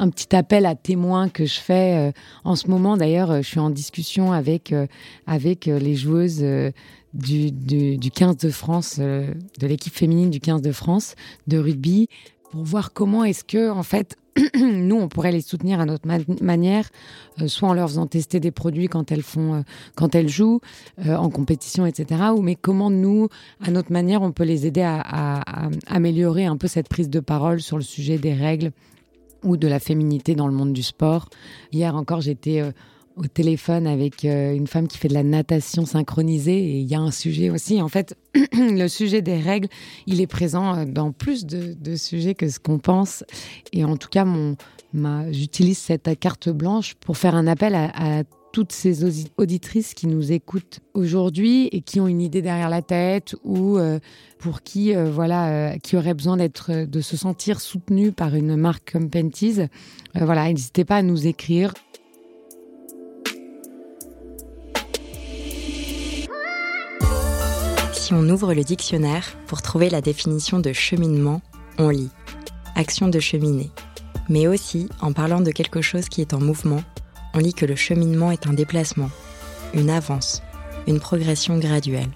un petit appel à témoins que je fais euh, en ce moment. D'ailleurs, euh, je suis en discussion avec, euh, les joueuses du, du, 15 de France, de l'équipe féminine du 15 de France de rugby, pour voir comment est-ce que, en fait, nous, on pourrait les soutenir à notre manière, soit en leur faisant tester des produits quand elles font, quand elles jouent en compétition, etc. Ou mais comment nous, à notre manière, on peut les aider à, améliorer un peu cette prise de parole sur le sujet des règles ou de la féminité dans le monde du sport. Hier encore, j'étais euh, au téléphone avec euh, une femme qui fait de la natation synchronisée et il y a un sujet aussi. En fait, le sujet des règles, il est présent euh, dans plus de, sujets que ce qu'on pense. Et en tout cas, j'utilise cette carte blanche pour faire un appel à, toutes ces auditrices qui nous écoutent aujourd'hui et qui ont une idée derrière la tête ou euh, pour qui voilà qui auraient besoin d'être de se sentir soutenues par une marque comme Penties voilà n'hésitez pas à nous écrire on ouvre le dictionnaire pour trouver la définition de cheminement on lit action de cheminer mais aussi en parlant de quelque chose qui est en mouvement on lit que le cheminement est un déplacement, une avance, une progression graduelle.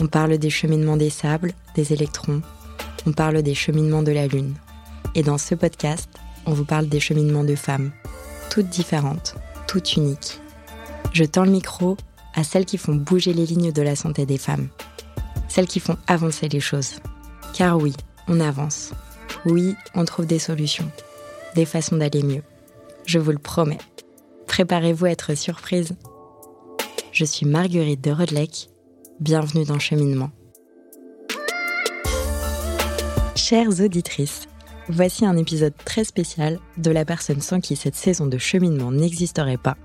On parle des cheminements des sables, des électrons, on parle des cheminements de la Lune. Et dans ce podcast, on vous parle des cheminements de femmes, toutes différentes, toutes uniques. Je tends le micro à celles qui font bouger les lignes de la santé des femmes, celles qui font avancer les choses. Car oui, on avance. Oui, on trouve des solutions, des façons d'aller mieux. Je vous le promets. Préparez-vous à être surprise. Je suis Marguerite de Rodelec. Bienvenue dans Cheminement. Chères auditrices, voici un épisode très spécial de la personne sans qui cette saison de cheminement n'existerait pas.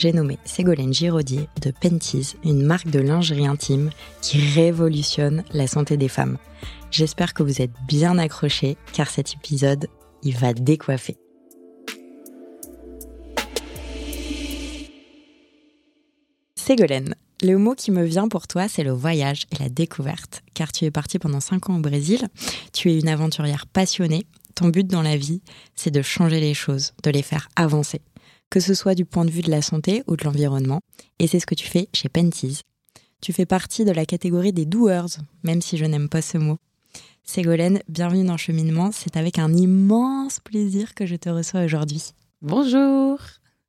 J'ai nommé Ségolène Giraudier de Penties, une marque de lingerie intime qui révolutionne la santé des femmes. J'espère que vous êtes bien accrochés car cet épisode, il va décoiffer. Ségolène, le mot qui me vient pour toi, c'est le voyage et la découverte, car tu es partie pendant 5 ans au Brésil, tu es une aventurière passionnée, ton but dans la vie, c'est de changer les choses, de les faire avancer, que ce soit du point de vue de la santé ou de l'environnement, et c'est ce que tu fais chez Penties. Tu fais partie de la catégorie des doers, même si je n'aime pas ce mot. Ségolène, bienvenue dans Cheminement, c'est avec un immense plaisir que je te reçois aujourd'hui. Bonjour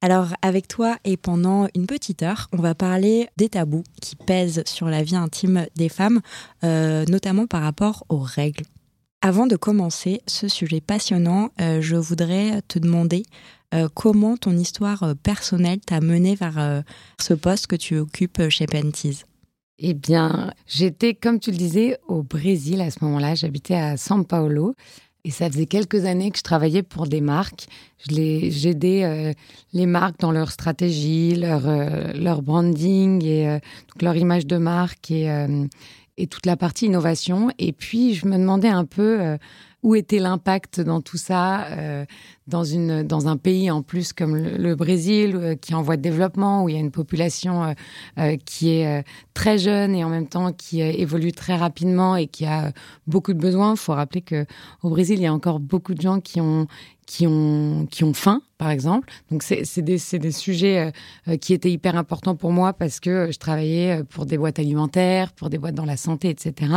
alors avec toi et pendant une petite heure, on va parler des tabous qui pèsent sur la vie intime des femmes, euh, notamment par rapport aux règles. Avant de commencer ce sujet passionnant, euh, je voudrais te demander euh, comment ton histoire personnelle t'a mené vers ce poste que tu occupes chez Penties. Eh bien, j'étais, comme tu le disais, au Brésil à ce moment-là. J'habitais à São Paulo. Et ça faisait quelques années que je travaillais pour des marques. J'aidais euh, les marques dans leur stratégie, leur, euh, leur branding et euh, leur image de marque et, et toute la partie innovation. Et puis, je me demandais un peu où était l'impact dans tout ça euh, dans une dans un pays en plus comme le, Brésil euh, qui est en voie de développement où il y a une population euh, qui est très jeune et en même temps qui évolue très rapidement et qui a beaucoup de besoins. Il faut rappeler que au Brésil il y a encore beaucoup de gens qui ont qui ont, qui ont faim, par exemple. Donc, c'est des, des, sujets euh, qui étaient hyper importants pour moi parce que je travaillais euh, pour des boîtes alimentaires, pour des boîtes dans la santé, etc.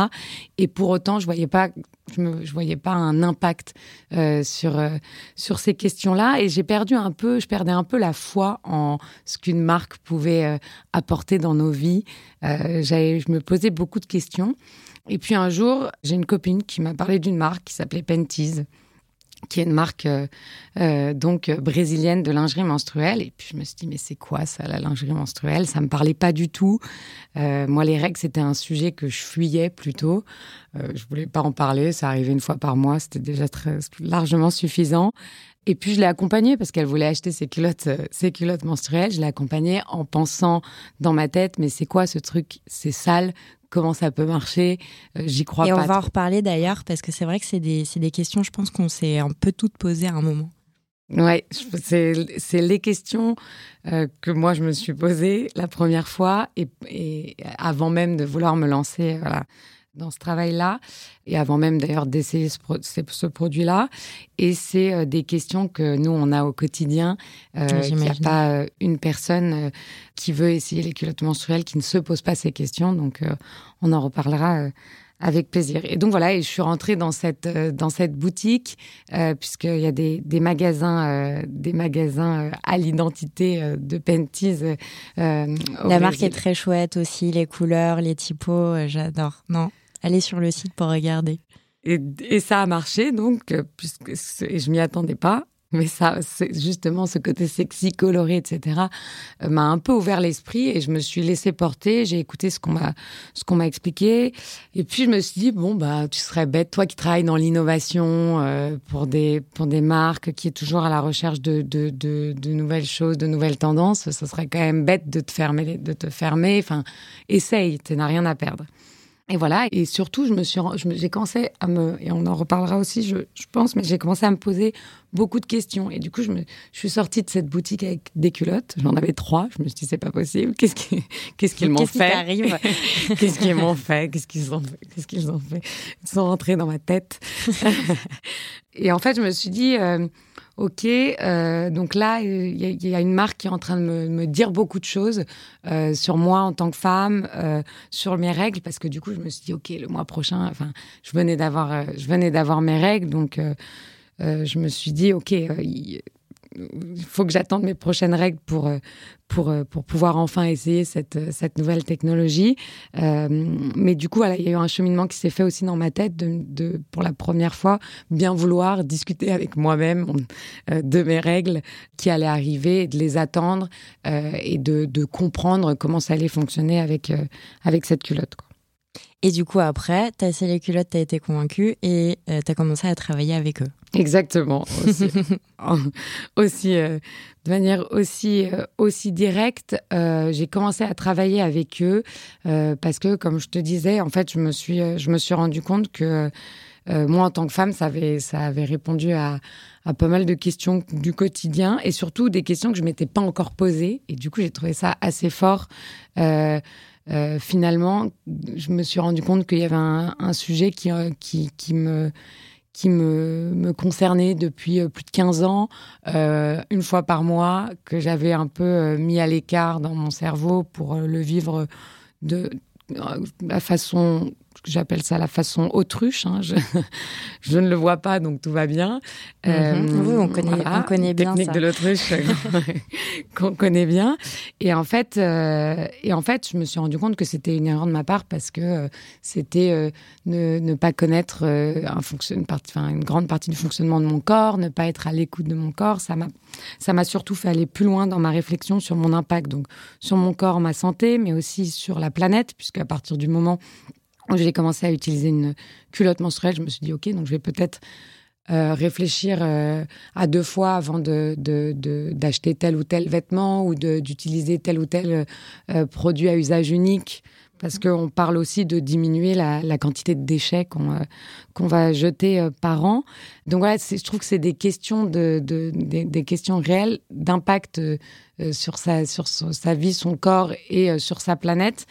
Et pour autant, je voyais pas, je, je voyais pas un impact euh, sur, euh, sur ces questions-là. Et j'ai perdu un peu, je perdais un peu la foi en ce qu'une marque pouvait apporter dans nos vies. je me posais beaucoup de questions. Et puis un jour, j'ai une copine qui m'a parlé d'une marque qui s'appelait Penties qui est une marque euh, euh, donc brésilienne de lingerie menstruelle. Et puis je me suis dit mais c'est quoi ça la lingerie menstruelle? Ça me parlait pas du tout. Euh, moi les règles c'était un sujet que je fuyais plutôt. Euh, je voulais pas en parler. Ça arrivait une fois par mois, c'était déjà très largement suffisant. Et puis je l'ai accompagnée parce qu'elle voulait acheter ses culottes, euh, ses culottes menstruelles. Je l'ai accompagnée en pensant dans ma tête, mais c'est quoi ce truc? C'est sale comment ça peut marcher. Euh, j'y crois pas. Et on va en reparler d'ailleurs, parce que c'est vrai que c'est des, des, questions, je pense qu'on s'est un peu toutes posées à un moment. Ouais, c'est les questions euh, que moi je me suis posées la première fois et, et, avant même de vouloir me lancer voilà, dans ce travail-là, et avant même d'ailleurs d'essayer ce, produit-là. Et c'est euh, des questions que nous, on a au quotidien. Euh, Il n'y a pas euh, une personne qui veut essayer les culottes menstruelles qui ne se pose pas ces questions. Donc, on en reparlera avec plaisir. Et donc voilà, et je suis rentrée dans cette dans cette boutique puisqu'il y a des, des magasins des magasins à l'identité de Penties. La marque est très chouette aussi, les couleurs, les typos, j'adore. Non, allez sur le site pour regarder. Et, ça a marché donc puisque je m'y attendais pas. Mais ça, c'est justement ce côté sexy, coloré, etc., euh, m'a un peu ouvert l'esprit et je me suis laissé porter. J'ai écouté ce qu'on m'a, ce qu'on m'a expliqué. Et puis je me suis dit bon bah tu serais bête, toi qui travailles dans l'innovation euh, pour des pour des marques, qui est toujours à la recherche de de, de, nouvelles choses, de nouvelles tendances. Ce serait quand même bête de te fermer, de te fermer. Enfin, essaye, tu n'as rien à perdre. Et voilà, et surtout, je me suis, j'ai commencé à me, et on en reparlera aussi, je, je pense, mais j'ai commencé à me poser beaucoup de questions. Et du coup, je, me, je suis sortie de cette boutique avec des culottes. J'en avais trois. Je me suis dit, c'est pas possible. Qu'est-ce qu'ils qu'est-ce qu'ils m'ont fait Qu'est-ce qu'ils m'ont fait? Qu'est-ce qu'ils ont fait? Qu'est-ce qu'ils ont fait? Ils sont rentrés dans ma tête. et en fait, je me suis dit, euh, ok, euh, donc là, il y, y, a une marque qui est en train de me, me dire beaucoup de choses euh, sur moi en tant que femme, euh, sur mes règles, parce que du coup, je me suis dit, ok, le mois prochain, enfin, je venais d'avoir, euh, je venais d'avoir mes règles, donc euh, euh, je me suis dit, ok, il faut que j'attende mes prochaines règles pour, pour, pour pouvoir enfin essayer cette, cette nouvelle technologie. Euh, mais du coup, voilà, il y a eu un cheminement qui s'est fait aussi dans ma tête de, de, pour la première fois, bien vouloir discuter avec moi-même euh, de mes règles qui allaient arriver, de les attendre euh, et de, de, comprendre comment ça allait fonctionner avec, euh, avec cette culotte. Quoi. Et du coup, après, tu as essayé les culottes, tu as été convaincue et euh, tu as commencé à travailler avec eux. Exactement. Aussi, aussi euh, de manière aussi, euh, aussi directe, euh, j'ai commencé à travailler avec eux parce que, comme je te disais, en fait, je me suis, je me suis rendu compte que moi, en tant que femme, ça avait, ça avait répondu à, à pas mal de questions du quotidien et surtout des questions que je m'étais pas encore posées. Et du coup, j'ai trouvé ça assez fort. Euh, euh, finalement, je me suis rendu compte qu'il y avait un, sujet qui, qui me concernait depuis euh, plus de 15 ans, euh, une fois par mois, que j'avais un peu euh, mis à l'écart dans mon cerveau pour le vivre de la façon j'appelle ça la façon autruche. Hein. Je, je, ne le vois pas, donc tout va bien. Mm -hmm. euh, oui, on connaît, voilà, on connaît bien technique ça. de l'autruche qu'on connaît bien. Et en fait, euh, et en fait, je me suis rendu compte que c'était une erreur de ma part parce que euh, c'était ne, ne, pas connaître un fonction, une, une grande partie du fonctionnement de mon corps, ne pas être à l'écoute de mon corps. Ça m'a, ça m'a surtout fait aller plus loin dans ma réflexion sur mon impact, donc sur mon corps, ma santé, mais aussi sur la planète, puisque à partir du moment j'ai commencé à utiliser une culotte menstruelle. Je me suis dit, OK, donc je vais peut-être euh, réfléchir euh, à deux fois avant d'acheter tel ou tel vêtement ou d'utiliser tel ou tel euh, produit à usage unique. Parce qu'on parle aussi de diminuer la, quantité de déchets qu'on euh, va jeter euh, par an. Donc voilà, je trouve que c'est des questions réelles d'impact euh, sur sa vie, son corps et sur sa planète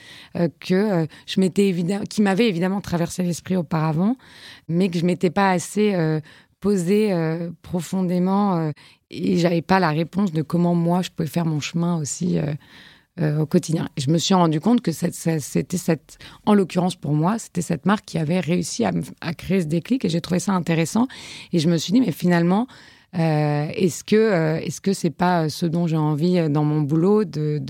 que je m'étais qui m'avait évidemment traversé l'esprit auparavant, mais que je m'étais pas assez posé profondément et j'avais pas la réponse de comment moi je pouvais faire mon chemin aussi euh, au quotidien. Je me suis rendu compte que c'était cette, en l'occurrence pour moi, c'était cette marque qui avait réussi à, créer ce déclic et j'ai trouvé ça intéressant. Et je me suis dit, mais finalement, euh, est-ce que euh, est-ce que c'est pas ce dont j'ai envie dans mon boulot de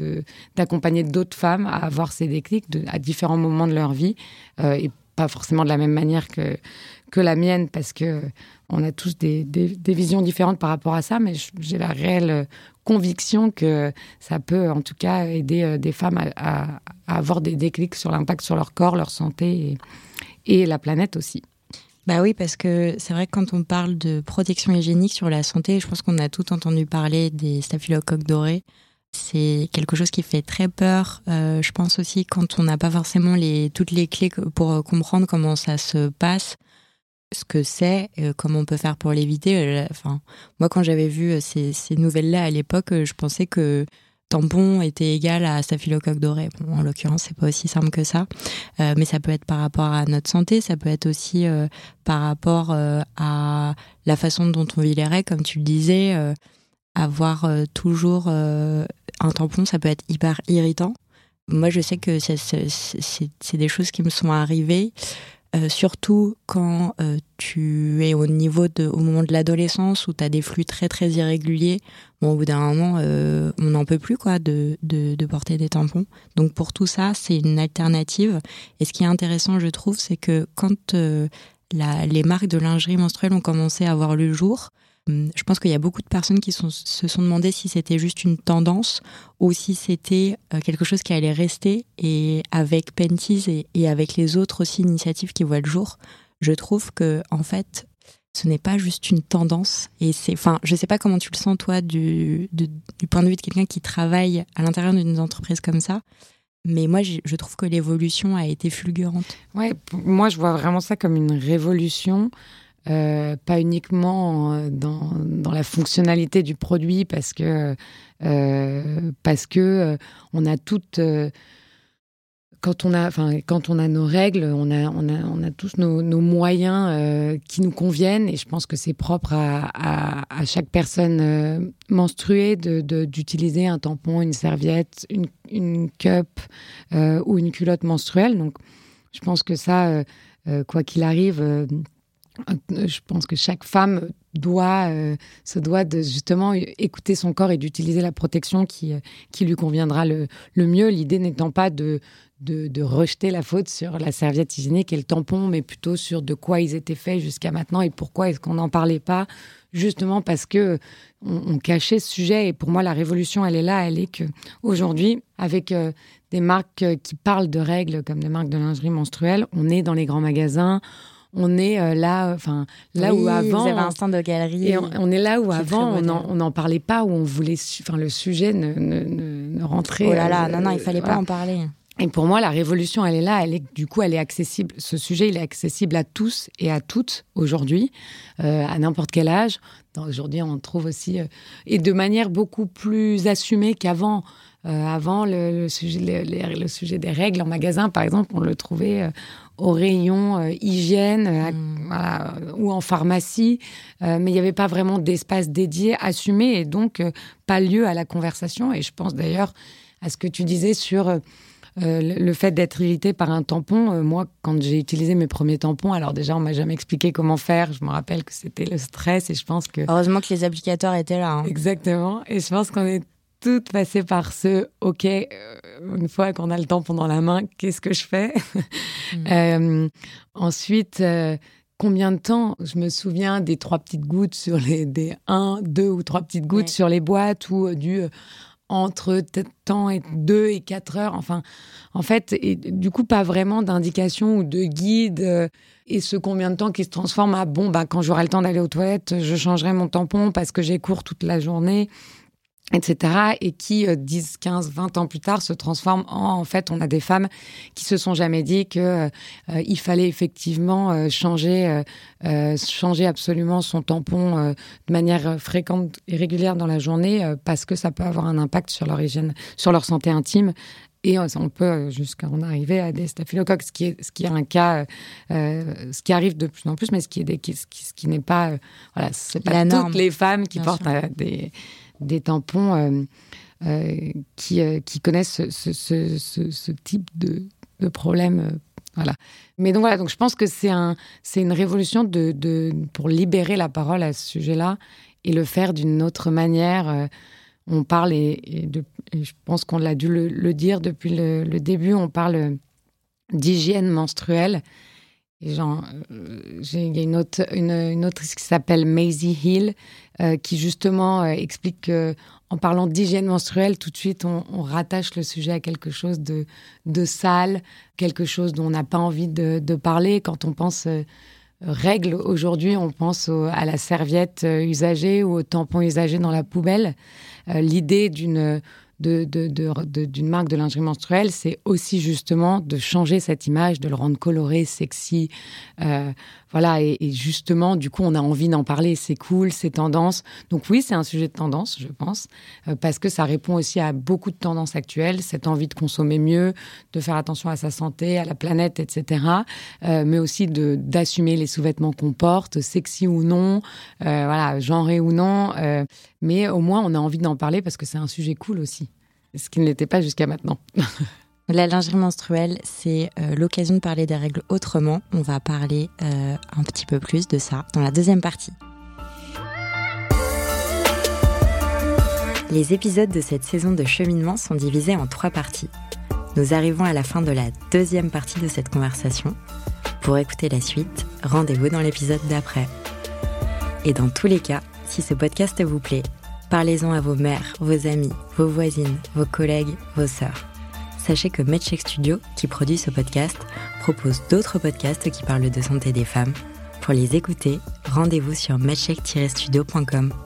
d'accompagner d'autres femmes à avoir ces déclics à différents moments de leur vie et pas forcément de la même manière que que la mienne parce que on a tous des, visions différentes par rapport à ça, mais j'ai la réelle conviction que ça peut en tout cas aider euh, des femmes à, avoir des déclics sur l'impact sur leur corps, leur santé et, et la planète aussi. Bah oui, parce que c'est vrai que quand on parle de protection hygiénique sur la santé, je pense qu'on a tout entendu parler des staphylocoques dorés. C'est quelque chose qui fait très peur. Euh, je pense aussi quand on n'a pas forcément les, toutes les clés pour comprendre comment ça se passe ce que c'est, euh, comment on peut faire pour l'éviter. Euh, enfin, moi, quand j'avais vu euh, ces, nouvelles-là à l'époque, je pensais que tampon était égal à staphylocoque doré. En l'occurrence, c'est pas aussi simple que ça, mais ça peut être par rapport à notre santé, ça peut être aussi par rapport à la façon dont on vit les règles, comme tu le disais. avoir toujours un tampon, ça peut être hyper irritant. Moi, je sais que c'est des choses qui me sont arrivées. Euh, surtout quand euh, tu es au niveau de, au moment de l'adolescence où tu as des flux très très irréguliers. Bon, au bout d'un moment, euh, on n'en peut plus quoi de, de, de, porter des tampons. Donc pour tout ça, c'est une alternative. Et ce qui est intéressant, je trouve, c'est que quand la, les marques de lingerie menstruelle ont commencé à voir le jour, je pense qu'il y a beaucoup de personnes qui se sont demandé si c'était juste une tendance ou si c'était euh, quelque chose qui allait rester. Et avec Penties et, avec les autres aussi initiatives qui voient le jour, je trouve que en fait, ce n'est pas juste une tendance. Et c'est, enfin, je sais pas comment tu le sens toi du, du point de vue de quelqu'un qui travaille à l'intérieur d'une entreprise comme ça. Mais moi, je trouve que l'évolution a été fulgurante. Ouais, moi, je vois vraiment ça comme une révolution. Euh, pas uniquement euh, dans, dans, la fonctionnalité du produit parce que euh, parce que on a toutes quand on a enfin quand on a nos règles on a on a, on a tous nos, moyens qui nous conviennent et je pense que c'est propre à, à, chaque personne menstruée de d'utiliser un tampon une serviette une, une cup ou une culotte menstruelle. Donc je pense que ça quoi qu'il arrive je pense que chaque femme doit euh, se doit justement écouter son corps et d'utiliser la protection qui, euh, qui lui conviendra le, le mieux. L'idée n'étant pas de, de, rejeter la faute sur la serviette hygiénique et le tampon, mais plutôt sur de quoi ils étaient faits jusqu'à maintenant et pourquoi est-ce qu'on n'en parlait pas, justement parce que on, cachait ce sujet. Et pour moi, la révolution, elle est là, elle est que aujourd'hui, avec des marques qui parlent de règles comme des marques de lingerie menstruelle, on est dans les grands magasins on est euh, là, enfin là où avant. Vous avez un stand de galerie. Et on, est là où avant on n'en parlait pas, où on voulait, enfin le sujet ne, ne, ne, rentrait. Oh là là, non non, il fallait pas en parler. Et pour moi, la révolution, elle est là. Elle est, du coup, elle est accessible. Ce sujet, il est accessible à tous et à toutes aujourd'hui, euh, à n'importe quel âge. Aujourd'hui, on trouve aussi, euh, et de manière beaucoup plus assumée qu'avant. Euh, avant, le, le sujet, le, le, sujet des règles en magasin, par exemple, on le trouvait euh, au rayon euh, hygiène mmh. voilà, ou en pharmacie, mais il n'y avait pas vraiment d'espace dédié, assumé, et donc pas lieu à la conversation. Et je pense d'ailleurs à ce que tu disais sur le fait d'être irrité par un tampon. moi, quand j'ai utilisé mes premiers tampons, alors déjà, on m'a jamais expliqué comment faire. Je me rappelle que c'était le stress, et je pense que heureusement que les applicateurs étaient là. Hein. Exactement, et je pense qu'on est toutes passé par ce OK, euh, une fois qu'on a le temps pendant la main, qu'est-ce que je fais mm. euh, Ensuite, euh, combien de temps Je me souviens des trois petites gouttes sur les des un, deux ou trois petites gouttes sur les boîtes ou du entre temps et deux et quatre heures. Enfin, en fait, et, du coup, pas vraiment d'indication ou de guide. et ce combien de temps qui se transforme à bon, bah, quand j'aurai le temps d'aller aux toilettes, je changerai mon tampon parce que j'ai cours toute la journée etc. et qui, 10, 15, 20 ans plus tard, se transforment en, en fait, on a des femmes qui se sont jamais dit que euh, il fallait effectivement euh, changer, euh, changer absolument son tampon de manière fréquente et régulière dans la journée parce que ça peut avoir un impact sur leur hygiène, sur leur santé intime. Et on peut jusqu'à en arriver à des staphylocoques, ce qui est, ce qui est un cas, ce qui arrive de plus en plus, mais ce qui est des, ce qui, qui n'est pas, voilà, c'est pas toutes les femmes qui portent des des tampons euh, euh, qui, euh, qui connaissent ce, type de, problème. Voilà. Mais donc voilà, donc je pense que c'est un, une révolution de, pour libérer la parole à ce sujet-là et le faire d'une autre manière. On parle, et, je pense qu'on l'a dû le, le, dire depuis le, le, début, on parle d'hygiène menstruelle. Genre, il y a une, autre, une, une qui s'appelle Maisie Hill, euh, qui justement euh, explique que en parlant d'hygiène menstruelle, tout de suite, on, rattache le sujet à quelque chose de, sale, quelque chose dont on n'a pas envie de, parler. Quand on pense euh, règles aujourd'hui, on pense à la serviette euh, usagée ou au tampon usagé dans la poubelle. Euh, l'idée d'une d'une marque de lingerie menstruelle, c'est aussi justement de changer cette image, de le rendre coloré, sexy. Euh, voilà, et, justement, du coup, on a envie d'en parler. C'est cool, c'est tendance. Donc oui, c'est un sujet de tendance, je pense, euh, parce que ça répond aussi à beaucoup de tendances actuelles, cette envie de consommer mieux, de faire attention à sa santé, à la planète, etc. Euh, mais aussi d'assumer les sous-vêtements qu'on porte, sexy ou non, voilà, genré ou non. mais au moins, on a envie d'en parler parce que c'est un sujet cool aussi, ce qui ne l'était pas jusqu'à maintenant. La lingerie menstruelle, c'est euh, l'occasion de parler des règles autrement. On va parler euh, un petit peu plus de ça dans la deuxième partie. Les épisodes de cette saison de cheminement sont divisés en trois parties. Nous arrivons à la fin de la deuxième partie de cette conversation. Pour écouter la suite, rendez-vous dans l'épisode d'après. Et dans tous les cas, si ce podcast vous plaît, parlez-en à vos mères, vos amis, vos voisines, vos collègues, vos sœurs sachez que MedCheck Studio, qui produit ce podcast, propose d'autres podcasts qui parlent de santé des femmes. Pour les écouter, rendez-vous sur medcheck-studio.com.